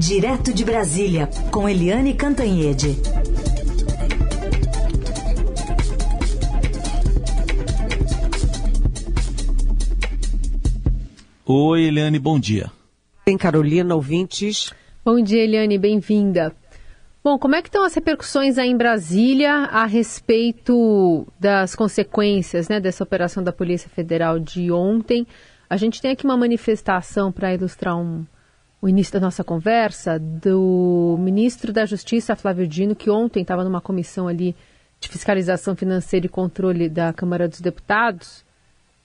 Direto de Brasília, com Eliane Cantanhede. Oi, Eliane, bom dia. Tem Carolina, ouvintes. Bom dia, Eliane, bem-vinda. Bom, como é que estão as repercussões aí em Brasília a respeito das consequências né, dessa operação da Polícia Federal de ontem? A gente tem aqui uma manifestação para ilustrar um, o início da nossa conversa do ministro da Justiça, Flávio Dino, que ontem estava numa comissão ali de fiscalização financeira e controle da Câmara dos Deputados,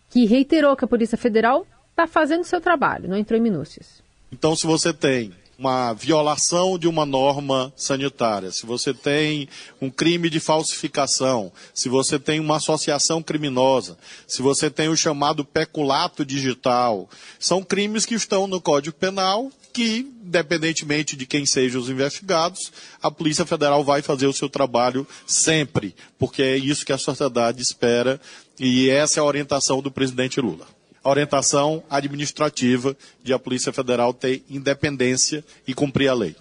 que reiterou que a Polícia Federal está fazendo seu trabalho, não entrou em minúcias. Então, se você tem uma violação de uma norma sanitária, se você tem um crime de falsificação, se você tem uma associação criminosa, se você tem o chamado peculato digital, são crimes que estão no Código Penal que, independentemente de quem sejam os investigados, a Polícia Federal vai fazer o seu trabalho sempre, porque é isso que a sociedade espera e essa é a orientação do presidente Lula a orientação administrativa de a Polícia Federal ter independência e cumprir a lei.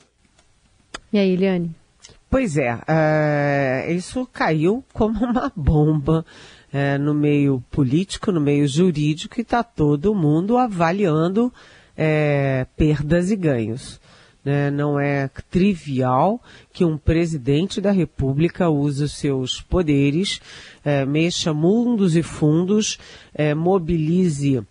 E aí, Eliane? Pois é, é isso caiu como uma bomba é, no meio político, no meio jurídico, e está todo mundo avaliando é, perdas e ganhos. Né? Não é trivial que um presidente da República use os seus poderes, é, mexa mundos e fundos, é, mobilize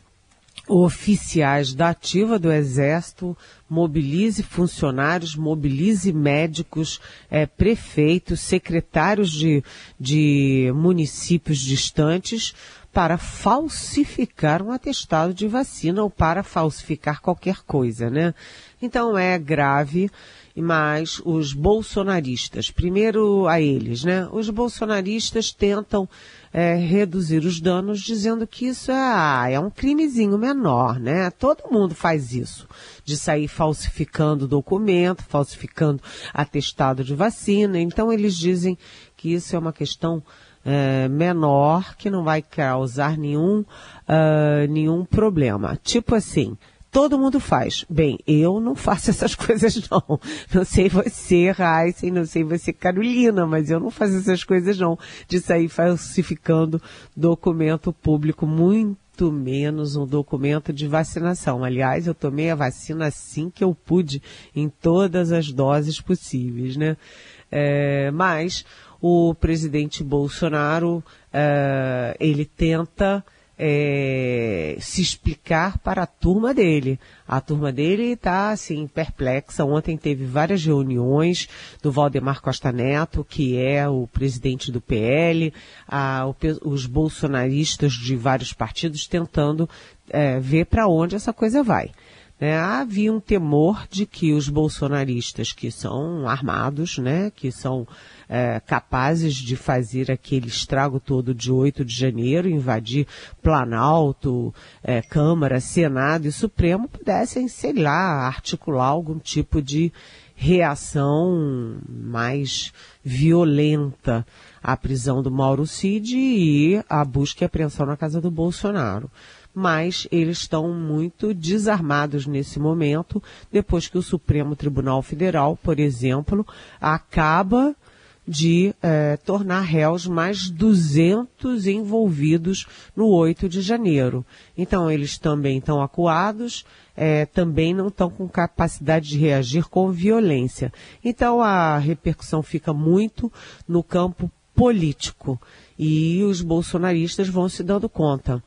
oficiais da ativa do Exército, mobilize funcionários, mobilize médicos, é, prefeitos, secretários de, de municípios distantes para falsificar um atestado de vacina ou para falsificar qualquer coisa, né? Então é grave, mas os bolsonaristas, primeiro a eles, né? Os bolsonaristas tentam é, reduzir os danos dizendo que isso é, ah, é um crimezinho menor, né? Todo mundo faz isso, de sair falsificando documento, falsificando atestado de vacina. Então eles dizem que isso é uma questão é, menor que não vai causar nenhum, uh, nenhum problema. Tipo assim, todo mundo faz. Bem, eu não faço essas coisas não. Não sei você, Raíssa, não sei você, Carolina, mas eu não faço essas coisas não. De sair falsificando documento público, muito menos um documento de vacinação. Aliás, eu tomei a vacina assim que eu pude, em todas as doses possíveis, né? É, mas o presidente Bolsonaro, uh, ele tenta é, se explicar para a turma dele. A turma dele está assim perplexa. Ontem teve várias reuniões do Valdemar Costa Neto, que é o presidente do PL, a, o, os bolsonaristas de vários partidos tentando é, ver para onde essa coisa vai. Né? Havia um temor de que os bolsonaristas que são armados, né, que são é, capazes de fazer aquele estrago todo de 8 de janeiro, invadir Planalto, é, Câmara, Senado e Supremo, pudessem, sei lá, articular algum tipo de reação mais violenta à prisão do Mauro Cid e à busca e apreensão na casa do Bolsonaro. Mas eles estão muito desarmados nesse momento, depois que o Supremo Tribunal Federal, por exemplo, acaba de é, tornar réus mais 200 envolvidos no 8 de janeiro. Então, eles também estão acuados, é, também não estão com capacidade de reagir com violência. Então, a repercussão fica muito no campo político. E os bolsonaristas vão se dando conta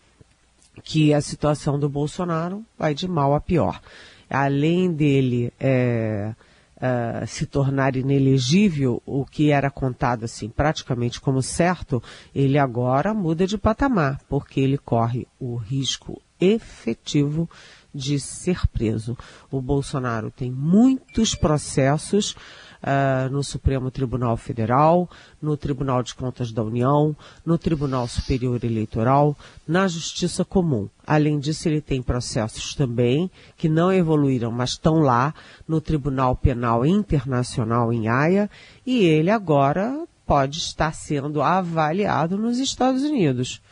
que a situação do Bolsonaro vai de mal a pior. Além dele. É, uh, se tornar inelegível, o que era contado assim praticamente como certo, ele agora muda de patamar, porque ele corre o risco efetivo de ser preso. O Bolsonaro tem muitos processos uh, no Supremo Tribunal Federal, no Tribunal de Contas da União, no Tribunal Superior Eleitoral, na Justiça Comum. Além disso, ele tem processos também que não evoluíram, mas estão lá no Tribunal Penal Internacional em Haia, e ele agora pode estar sendo avaliado nos Estados Unidos.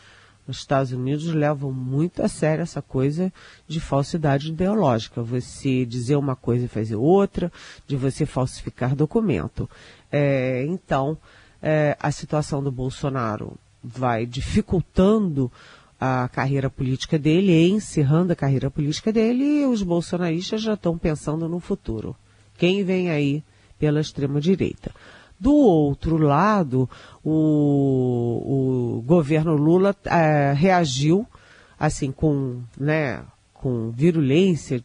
Os Estados Unidos levam muito a sério essa coisa de falsidade ideológica. Você dizer uma coisa e fazer outra, de você falsificar documento. É, então, é, a situação do Bolsonaro vai dificultando a carreira política dele, encerrando a carreira política dele, e os bolsonaristas já estão pensando no futuro. Quem vem aí pela extrema-direita? Do outro lado, o, o governo Lula é, reagiu assim com, né, com virulência,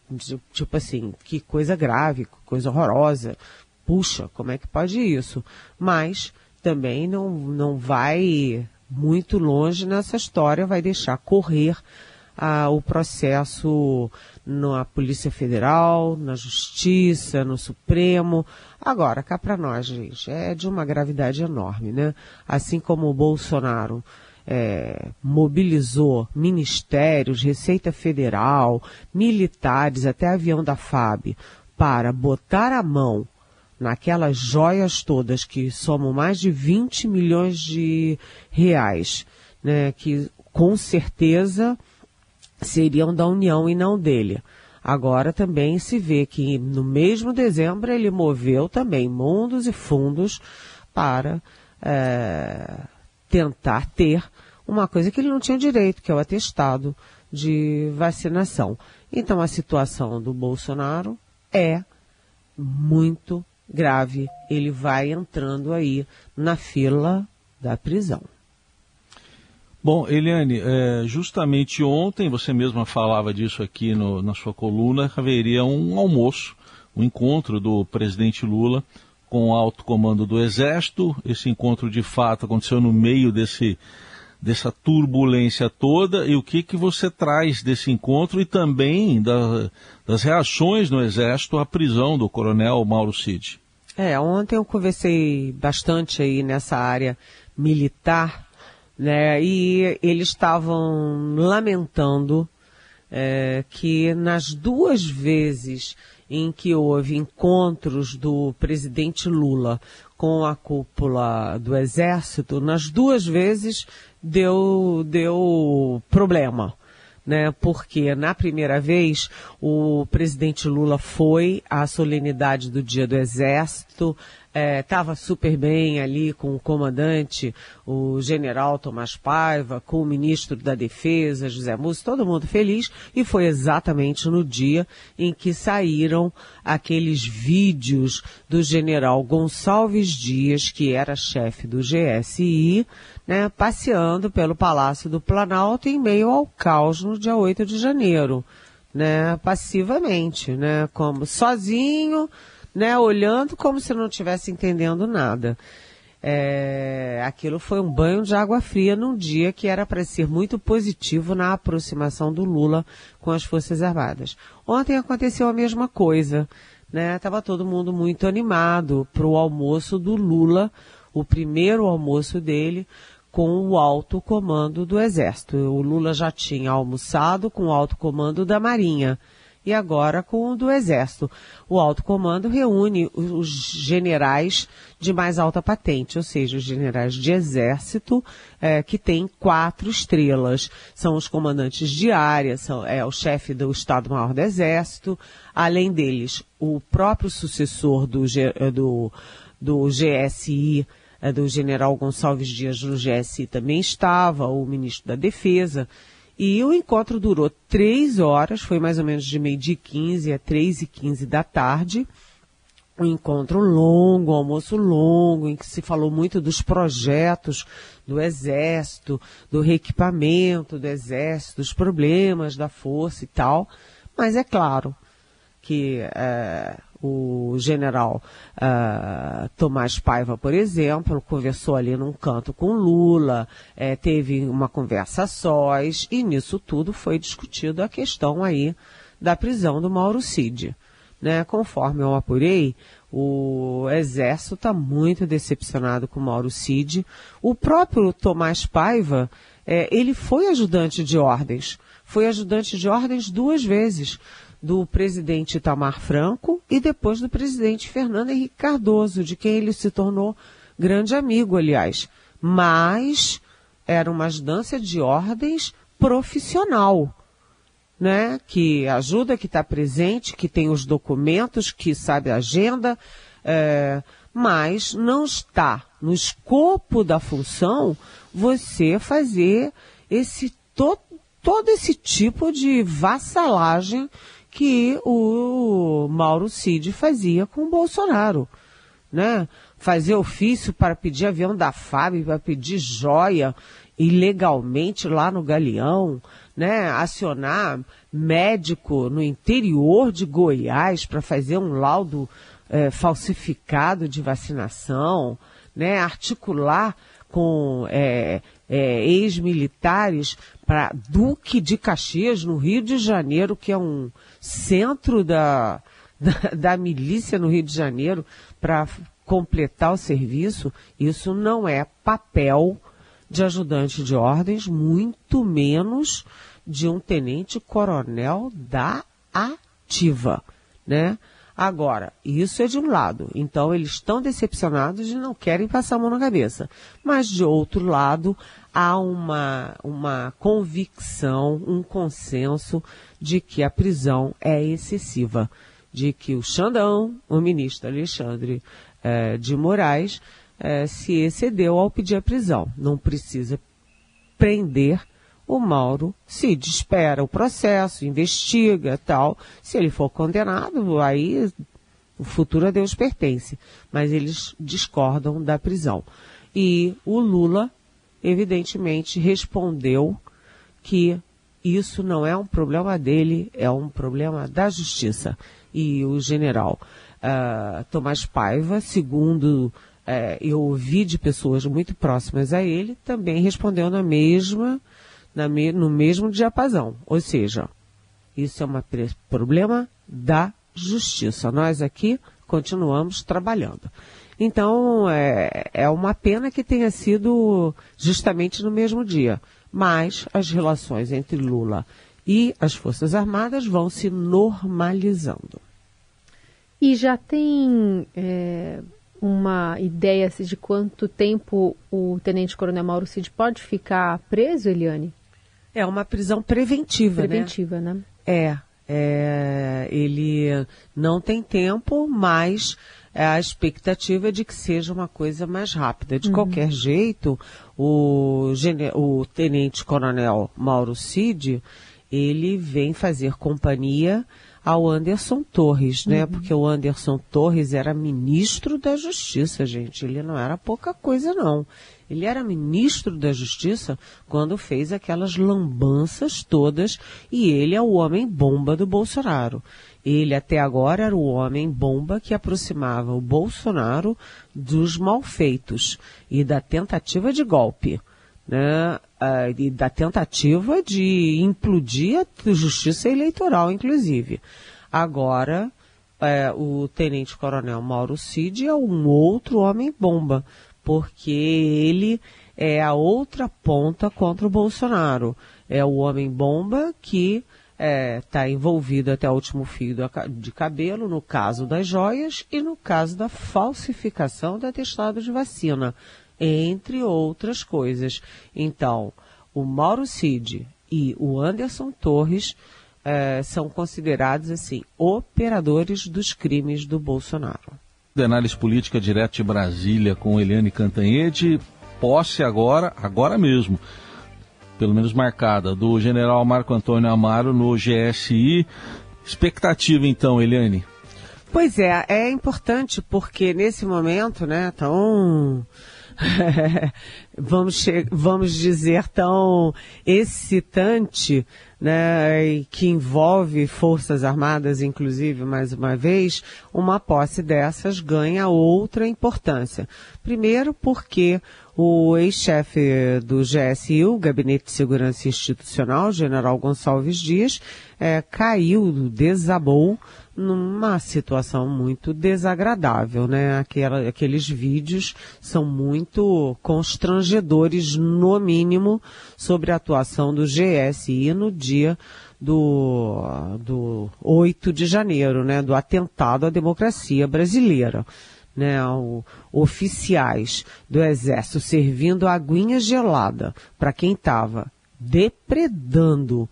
tipo assim, que coisa grave, coisa horrorosa. Puxa, como é que pode isso? Mas também não, não vai muito longe nessa história, vai deixar correr ah, o processo na Polícia Federal, na Justiça, no Supremo. Agora, cá para nós, gente, é de uma gravidade enorme, né? Assim como o Bolsonaro é, mobilizou ministérios, Receita Federal, militares, até avião da FAB, para botar a mão naquelas joias todas que somam mais de 20 milhões de reais, né, que com certeza seriam da União e não dele. Agora também se vê que no mesmo dezembro ele moveu também mundos e fundos para é, tentar ter uma coisa que ele não tinha direito, que é o atestado de vacinação. Então a situação do Bolsonaro é muito grave. Ele vai entrando aí na fila da prisão. Bom, Eliane, é, justamente ontem, você mesma falava disso aqui no, na sua coluna, haveria um almoço, um encontro do presidente Lula com o alto comando do Exército. Esse encontro, de fato, aconteceu no meio desse, dessa turbulência toda. E o que, que você traz desse encontro e também da, das reações no Exército à prisão do coronel Mauro Cid? É, ontem eu conversei bastante aí nessa área militar né? E eles estavam lamentando é, que nas duas vezes em que houve encontros do presidente Lula com a cúpula do Exército, nas duas vezes deu, deu problema. Né, porque na primeira vez o presidente Lula foi à solenidade do Dia do Exército, estava é, super bem ali com o comandante, o general Tomás Paiva, com o ministro da Defesa, José Múcio, todo mundo feliz, e foi exatamente no dia em que saíram aqueles vídeos do general Gonçalves Dias, que era chefe do GSI, né, passeando pelo Palácio do Planalto em meio ao caos no dia 8 de janeiro, né, passivamente, né, como sozinho, né, olhando como se não estivesse entendendo nada. É, aquilo foi um banho de água fria num dia que era para ser muito positivo na aproximação do Lula com as Forças Armadas. Ontem aconteceu a mesma coisa, né? Tava todo mundo muito animado para o almoço do Lula, o primeiro almoço dele com o alto comando do Exército. O Lula já tinha almoçado com o alto comando da Marinha e agora com o do Exército. O alto comando reúne os generais de mais alta patente, ou seja, os generais de Exército é, que têm quatro estrelas. São os comandantes de área, são, é o chefe do Estado-Maior do Exército, além deles, o próprio sucessor do, do, do GSI, é, do general Gonçalves Dias no GSI também estava, o ministro da Defesa. E o encontro durou três horas, foi mais ou menos de meio-dia 15 a três e quinze da tarde. Um encontro longo, um almoço longo, em que se falou muito dos projetos do Exército, do reequipamento do Exército, dos problemas da força e tal. Mas é claro que é, o general uh, Tomás Paiva, por exemplo, conversou ali num canto com Lula, é, teve uma conversa a sós, e nisso tudo foi discutido a questão aí da prisão do Mauro Cid. Né? Conforme eu apurei, o Exército está muito decepcionado com o Mauro Cid. O próprio Tomás Paiva, é, ele foi ajudante de ordens. Foi ajudante de ordens duas vezes do presidente Itamar Franco e depois do presidente Fernando Henrique Cardoso, de quem ele se tornou grande amigo, aliás. Mas era uma ajudância de ordens profissional, né? Que ajuda, que está presente, que tem os documentos, que sabe a agenda, é, mas não está no escopo da função você fazer esse to, todo esse tipo de vassalagem que o Mauro Cid fazia com o Bolsonaro, né? Fazer ofício para pedir avião da FAB, para pedir joia ilegalmente lá no Galeão, né? Acionar médico no interior de Goiás para fazer um laudo é, falsificado de vacinação, né? Articular com é, é, ex-militares para Duque de Caxias, no Rio de Janeiro, que é um centro da, da, da milícia no Rio de Janeiro, para completar o serviço, isso não é papel de ajudante de ordens, muito menos de um tenente-coronel da ativa, né? Agora, isso é de um lado. Então, eles estão decepcionados e não querem passar a mão na cabeça. Mas, de outro lado, há uma, uma convicção, um consenso de que a prisão é excessiva. De que o Xandão, o ministro Alexandre eh, de Moraes, eh, se excedeu ao pedir a prisão. Não precisa prender o Mauro se espera o processo, investiga tal. Se ele for condenado, aí o futuro a Deus pertence. Mas eles discordam da prisão. E o Lula, evidentemente, respondeu que isso não é um problema dele, é um problema da justiça. E o general uh, Tomás Paiva, segundo uh, eu ouvi de pessoas muito próximas a ele, também respondeu na mesma me, no mesmo diapasão. Ou seja, isso é um problema da justiça. Nós aqui continuamos trabalhando. Então, é, é uma pena que tenha sido justamente no mesmo dia. Mas as relações entre Lula e as Forças Armadas vão se normalizando. E já tem é, uma ideia assim, de quanto tempo o Tenente Coronel Mauro Cid pode ficar preso, Eliane? É uma prisão preventiva, né? preventiva né? né? É, é, ele não tem tempo, mas a expectativa é de que seja uma coisa mais rápida. De uhum. qualquer jeito, o, o tenente-coronel Mauro Cid, ele vem fazer companhia ao Anderson Torres, né? Uhum. Porque o Anderson Torres era ministro da Justiça, gente. Ele não era pouca coisa, não. Ele era ministro da Justiça quando fez aquelas lambanças todas e ele é o homem bomba do Bolsonaro. Ele até agora era o homem bomba que aproximava o Bolsonaro dos malfeitos e da tentativa de golpe. Né, e da tentativa de implodir a justiça eleitoral, inclusive. Agora, é, o tenente-coronel Mauro Cid é um outro homem-bomba, porque ele é a outra ponta contra o Bolsonaro. É o homem-bomba que está é, tá envolvido até o último fio de cabelo no caso das joias e no caso da falsificação do atestado de vacina, entre outras coisas. Então, o Mauro Cid e o Anderson Torres é, são considerados assim operadores dos crimes do Bolsonaro de análise política direto de Brasília com Eliane Cantanhede. Posse agora, agora mesmo, pelo menos marcada, do general Marco Antônio Amaro no GSI. Expectativa então, Eliane? Pois é, é importante porque nesse momento, né, tão vamos, vamos dizer tão excitante, né, que envolve Forças Armadas, inclusive, mais uma vez, uma posse dessas ganha outra importância. Primeiro, porque o ex-chefe do GSI, o Gabinete de Segurança Institucional, General Gonçalves Dias, é, caiu, desabou numa situação muito desagradável, né? Aquela, aqueles vídeos são muito constrangedores, no mínimo, sobre a atuação do GSI no dia do, do 8 de janeiro, né? Do atentado à democracia brasileira. Né, o, oficiais do Exército servindo aguinha gelada para quem estava depredando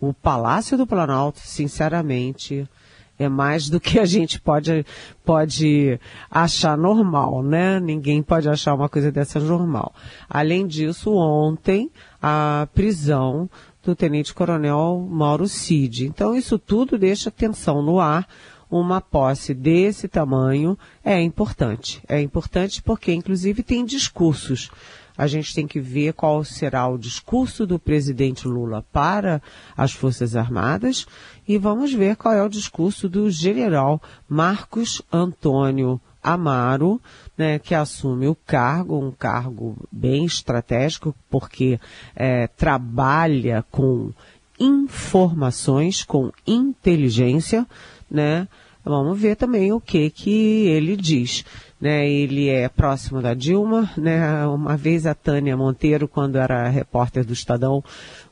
o Palácio do Planalto, sinceramente, é mais do que a gente pode, pode achar normal, né? Ninguém pode achar uma coisa dessa normal. Além disso, ontem, a prisão do Tenente Coronel Mauro Cid. Então, isso tudo deixa tensão no ar. Uma posse desse tamanho é importante. É importante porque, inclusive, tem discursos a gente tem que ver qual será o discurso do presidente Lula para as Forças Armadas e vamos ver qual é o discurso do general Marcos Antônio Amaro, né, que assume o cargo, um cargo bem estratégico, porque é, trabalha com informações, com inteligência, né? Vamos ver também o que que ele diz né, ele é próximo da Dilma, né, uma vez a Tânia Monteiro, quando era repórter do Estadão,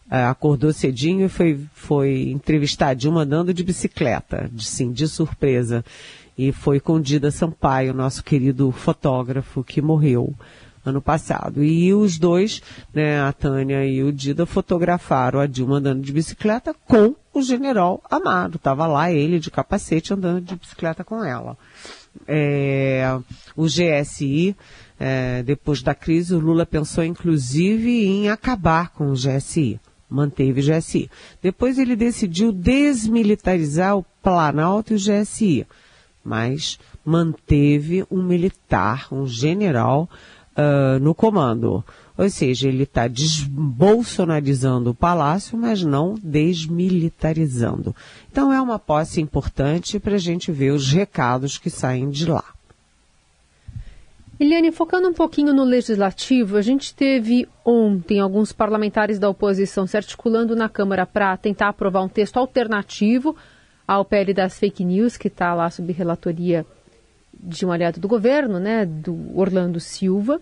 é, acordou cedinho e foi, foi entrevistar a Dilma andando de bicicleta, sim, de surpresa. E foi com Dida Sampaio, nosso querido fotógrafo, que morreu ano passado. E os dois, né, a Tânia e o Dida, fotografaram a Dilma andando de bicicleta com o general Amado. Estava lá ele de capacete andando de bicicleta com ela é, o GSI, é, depois da crise, o Lula pensou inclusive em acabar com o GSI. Manteve o GSI. Depois ele decidiu desmilitarizar o Planalto e o GSI. Mas manteve um militar, um general, uh, no comando. Ou seja, ele está desbolsonarizando o palácio, mas não desmilitarizando. Então é uma posse importante para a gente ver os recados que saem de lá. Eliane, focando um pouquinho no legislativo, a gente teve ontem alguns parlamentares da oposição se articulando na Câmara para tentar aprovar um texto alternativo ao PL das fake news, que está lá sob relatoria de um aliado do governo, né, do Orlando Silva.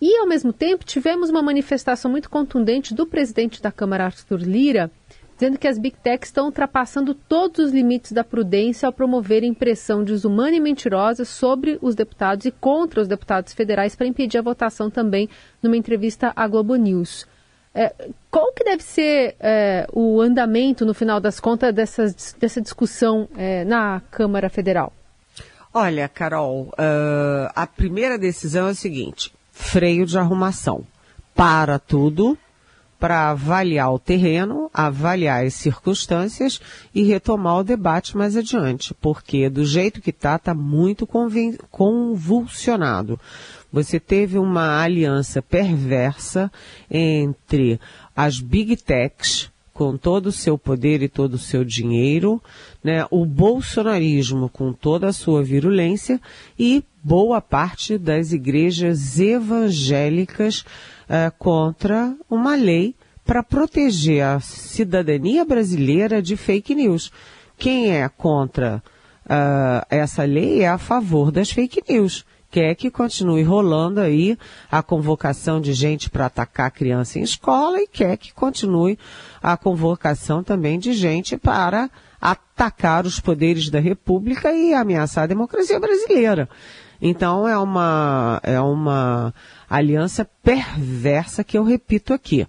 E, ao mesmo tempo, tivemos uma manifestação muito contundente do presidente da Câmara, Arthur Lira, dizendo que as Big Techs estão ultrapassando todos os limites da prudência ao promoverem pressão desumana e mentirosa sobre os deputados e contra os deputados federais para impedir a votação também numa entrevista à Globo News. É, qual que deve ser é, o andamento, no final das contas, dessa, dessa discussão é, na Câmara Federal? Olha, Carol, uh, a primeira decisão é a seguinte: freio de arrumação. Para tudo para avaliar o terreno, avaliar as circunstâncias e retomar o debate mais adiante, porque do jeito que está, está muito convulsionado. Você teve uma aliança perversa entre as big techs, com todo o seu poder e todo o seu dinheiro, né, o bolsonarismo com toda a sua virulência e boa parte das igrejas evangélicas uh, contra uma lei para proteger a cidadania brasileira de fake news. Quem é contra uh, essa lei é a favor das fake news quer que continue rolando aí a convocação de gente para atacar criança em escola e quer que continue a convocação também de gente para atacar os poderes da República e ameaçar a democracia brasileira. Então é uma, é uma aliança perversa que eu repito aqui,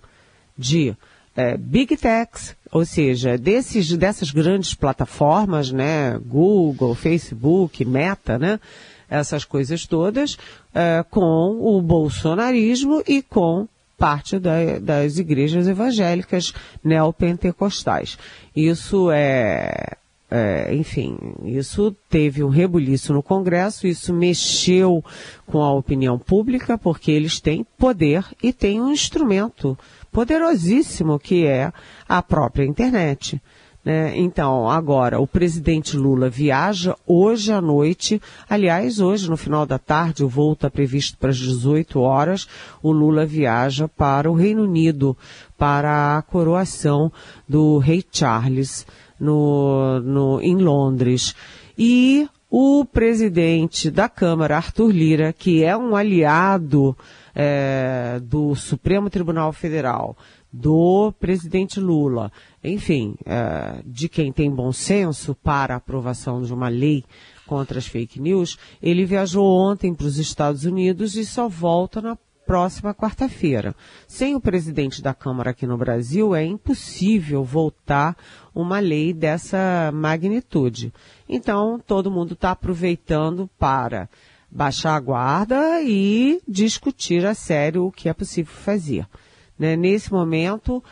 de é, Big Techs, ou seja, desses, dessas grandes plataformas, né, Google, Facebook, Meta, né, essas coisas todas, é, com o bolsonarismo e com parte da, das igrejas evangélicas neopentecostais. Isso é, é, enfim, isso teve um rebuliço no Congresso, isso mexeu com a opinião pública, porque eles têm poder e têm um instrumento poderosíssimo que é a própria internet. Né? Então, agora, o presidente Lula viaja hoje à noite. Aliás, hoje, no final da tarde, o voo está previsto para as 18 horas. O Lula viaja para o Reino Unido, para a coroação do rei Charles no, no, em Londres. E o presidente da Câmara, Arthur Lira, que é um aliado é, do Supremo Tribunal Federal, do presidente Lula, enfim, é, de quem tem bom senso para a aprovação de uma lei contra as fake news, ele viajou ontem para os Estados Unidos e só volta na próxima quarta-feira. Sem o presidente da Câmara aqui no Brasil, é impossível voltar uma lei dessa magnitude. Então, todo mundo está aproveitando para baixar a guarda e discutir a sério o que é possível fazer. Né? Nesse momento,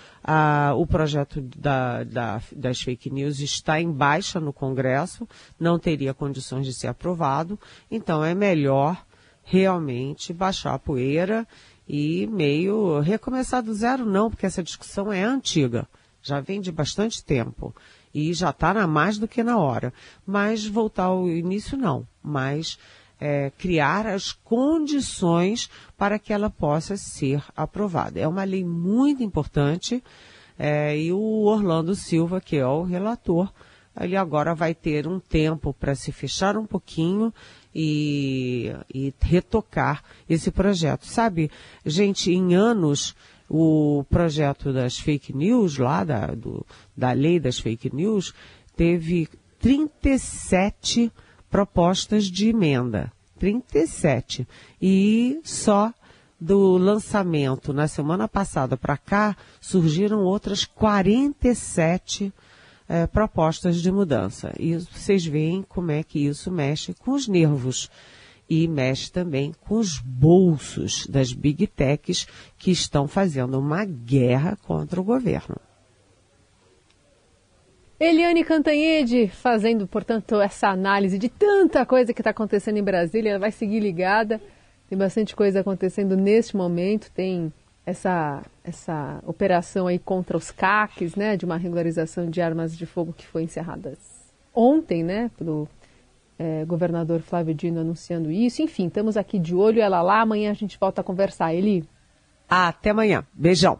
o projeto da, da, das fake news está em baixa no Congresso, não teria condições de ser aprovado, então é melhor realmente baixar a poeira e meio recomeçar do zero, não, porque essa discussão é antiga, já vem de bastante tempo e já está na mais do que na hora. Mas voltar ao início, não. Mas é, criar as condições para que ela possa ser aprovada. É uma lei muito importante é, e o Orlando Silva, que é o relator, ele agora vai ter um tempo para se fechar um pouquinho e, e retocar esse projeto. Sabe, gente, em anos o projeto das fake news lá, da, do, da lei das fake news, teve 37 propostas de emenda. 37. E só do lançamento na semana passada para cá surgiram outras 47 é, propostas de mudança. E vocês veem como é que isso mexe com os nervos e mexe também com os bolsos das big techs que estão fazendo uma guerra contra o governo. Eliane Cantanhede fazendo, portanto, essa análise de tanta coisa que está acontecendo em Brasília. Ela vai seguir ligada. Tem bastante coisa acontecendo neste momento. Tem essa, essa operação aí contra os CACs, né, de uma regularização de armas de fogo que foi encerrada ontem, né, pelo é, governador Flávio Dino anunciando isso. Enfim, estamos aqui de olho. Ela lá. Amanhã a gente volta a conversar. Eli. Até amanhã. Beijão.